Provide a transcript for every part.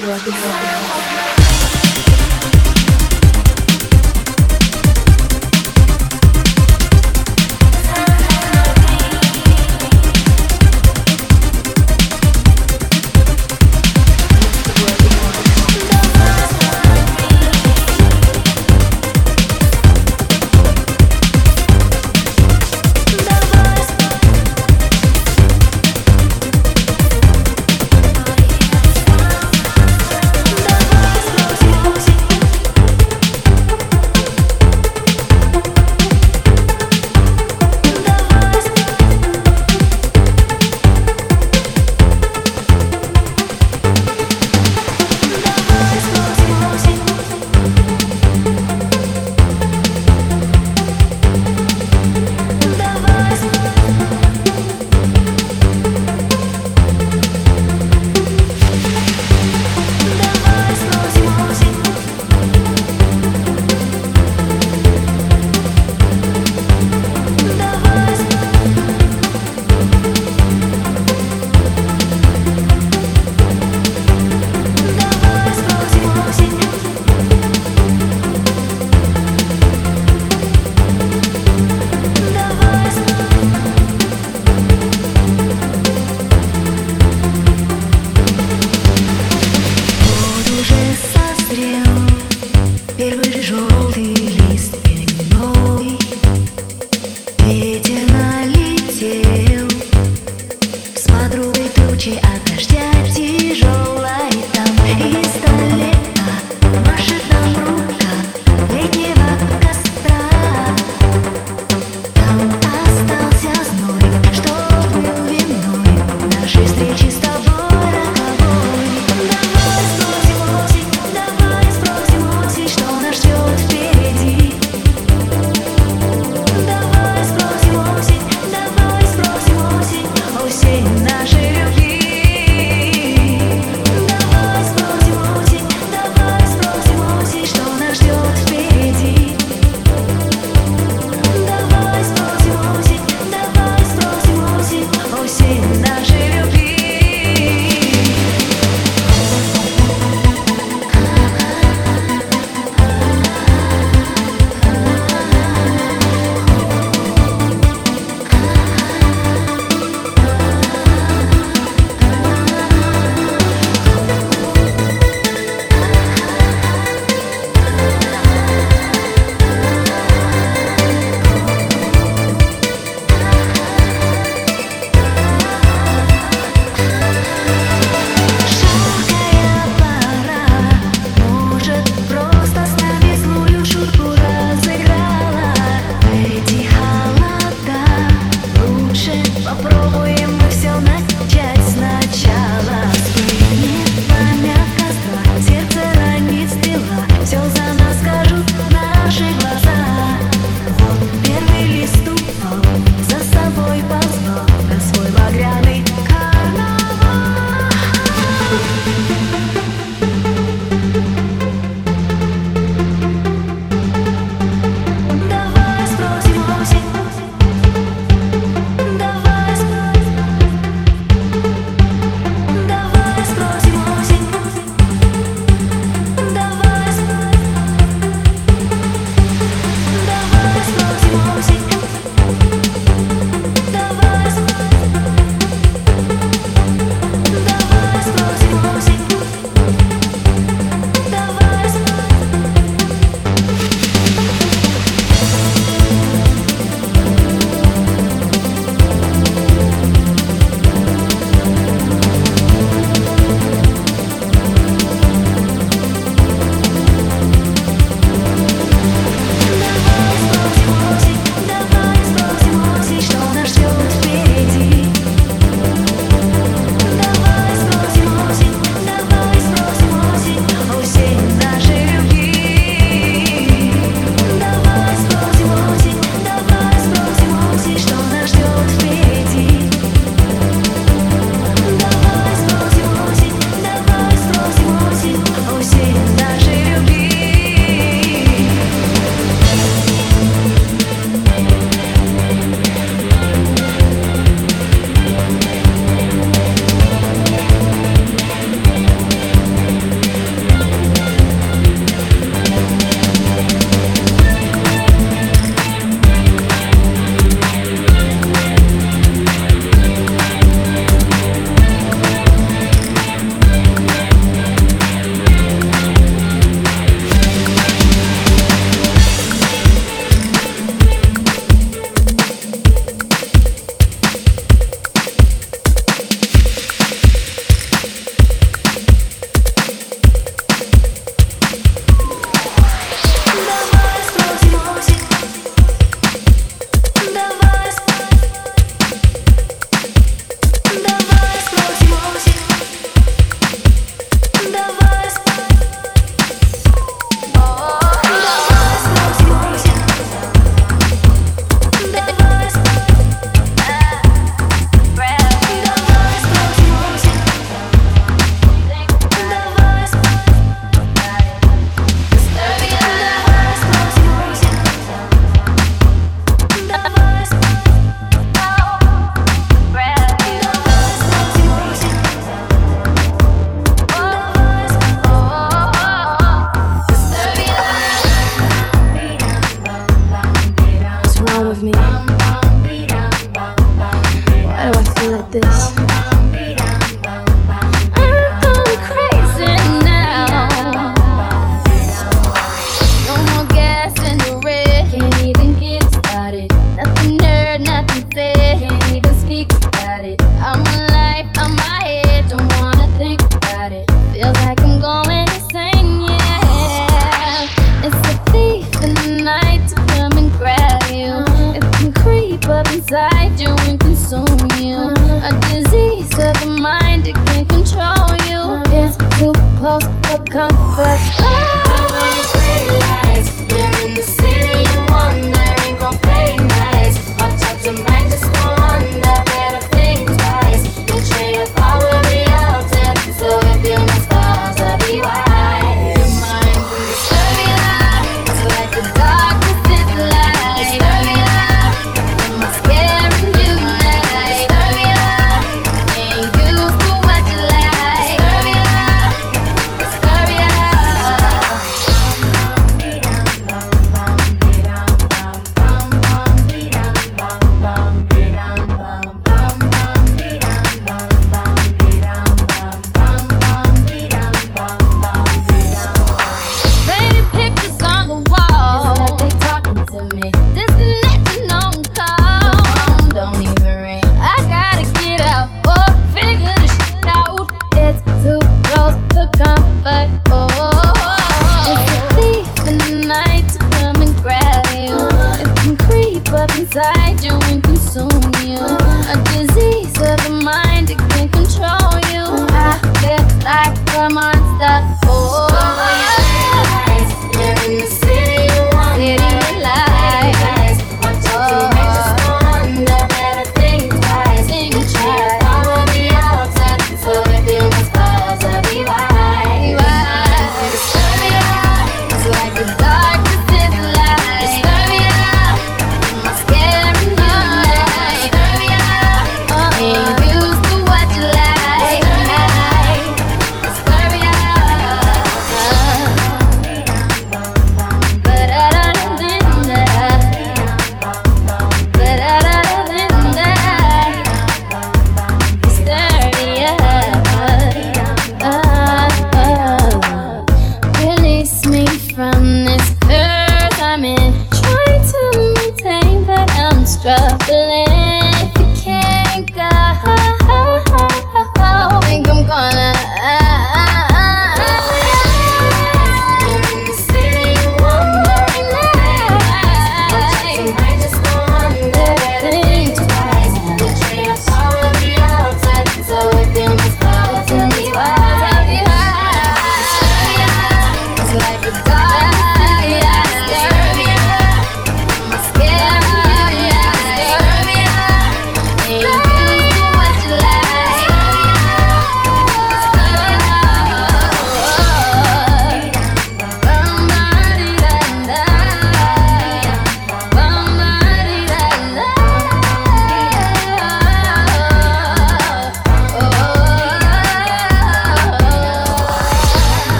Dua tim.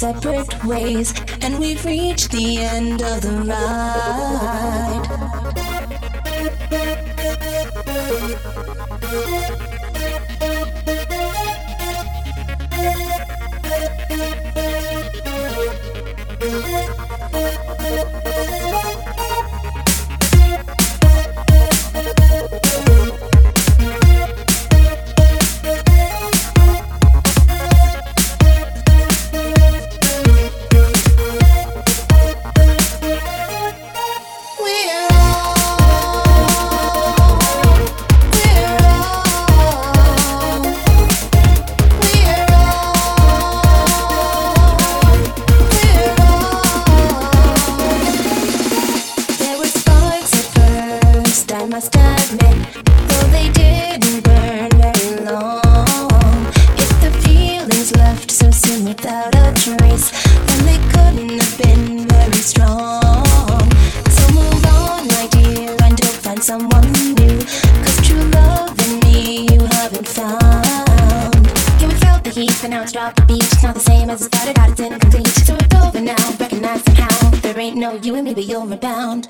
Separate ways, and we've reached the end of the ride. night. No, you and me, but you're my bound.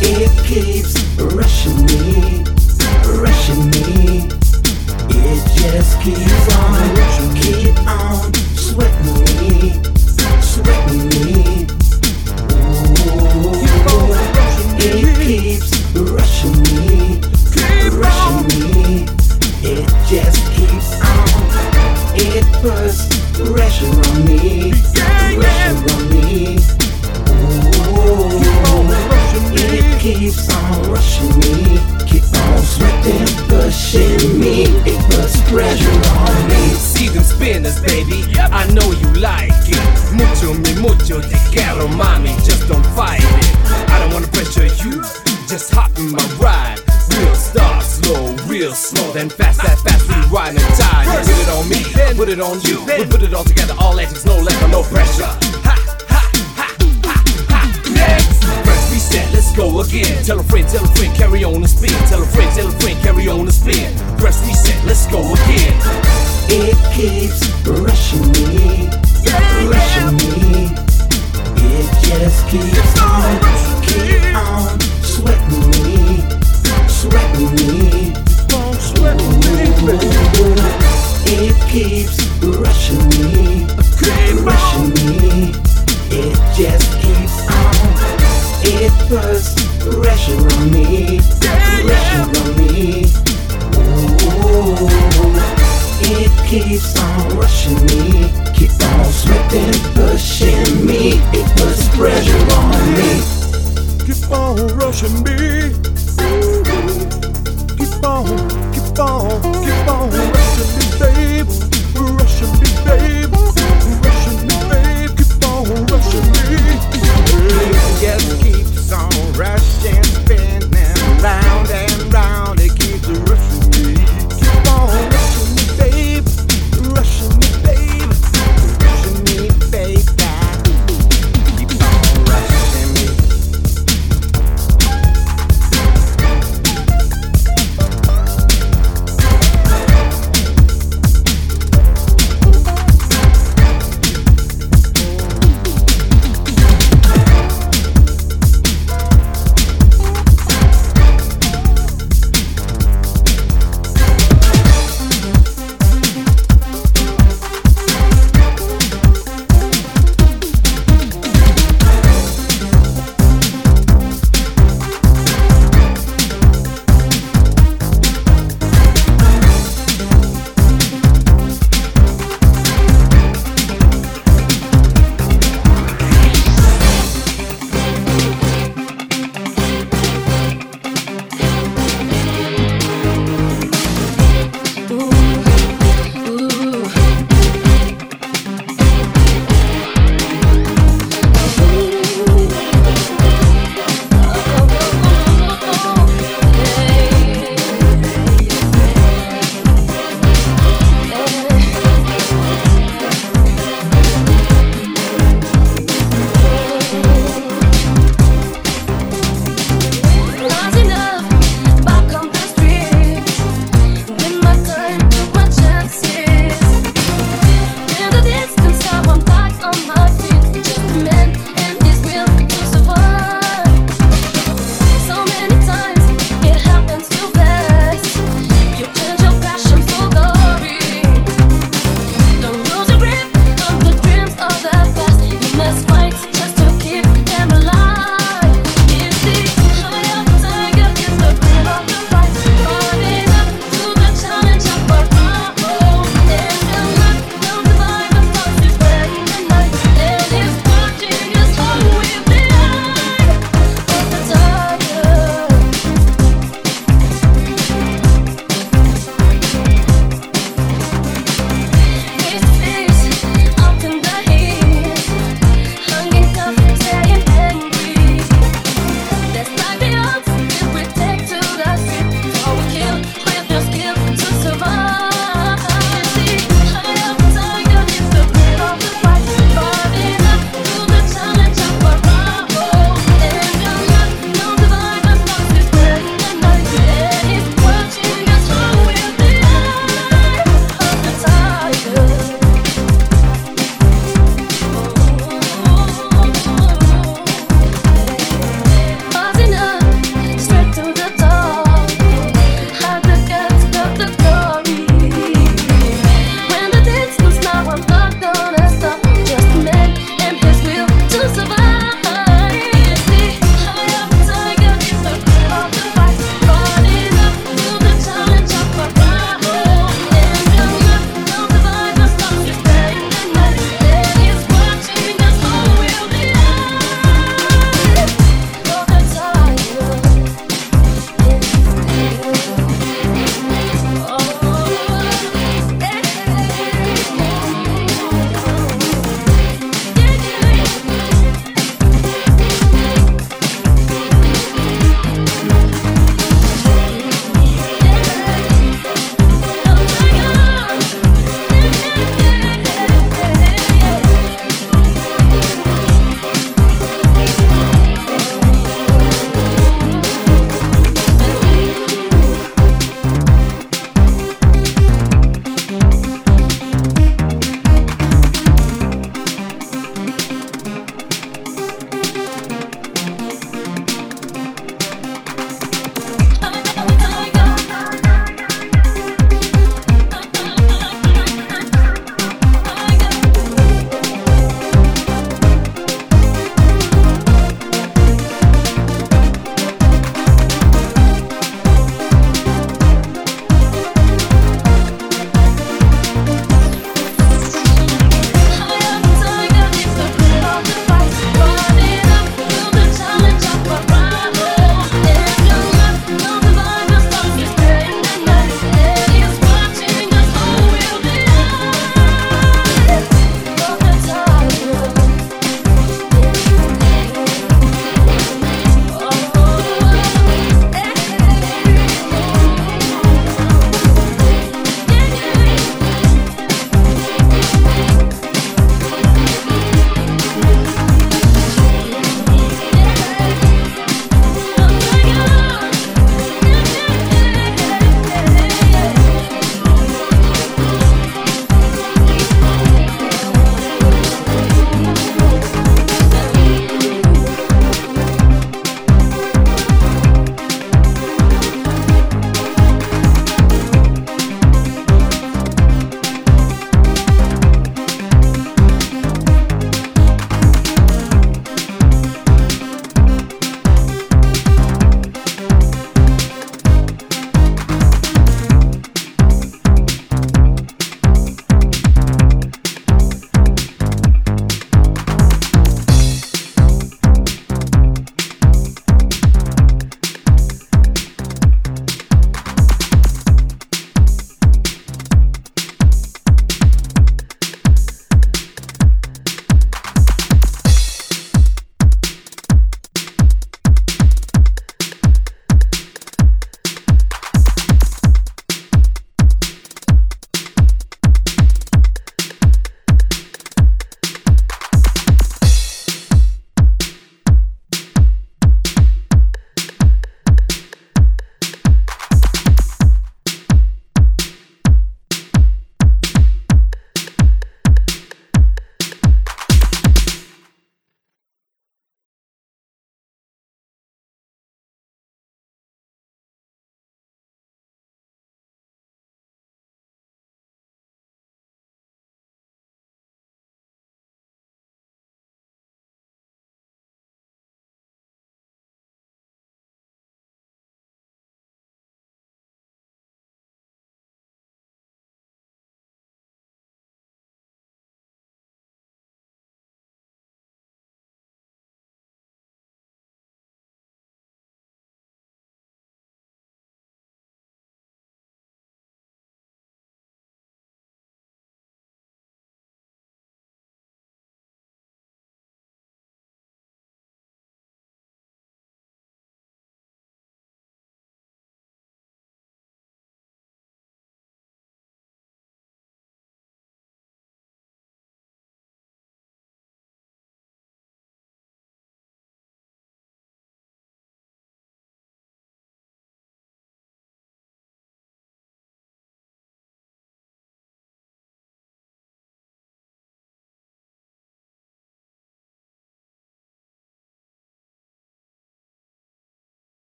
It keeps rushing me, rushing me. It just keeps on.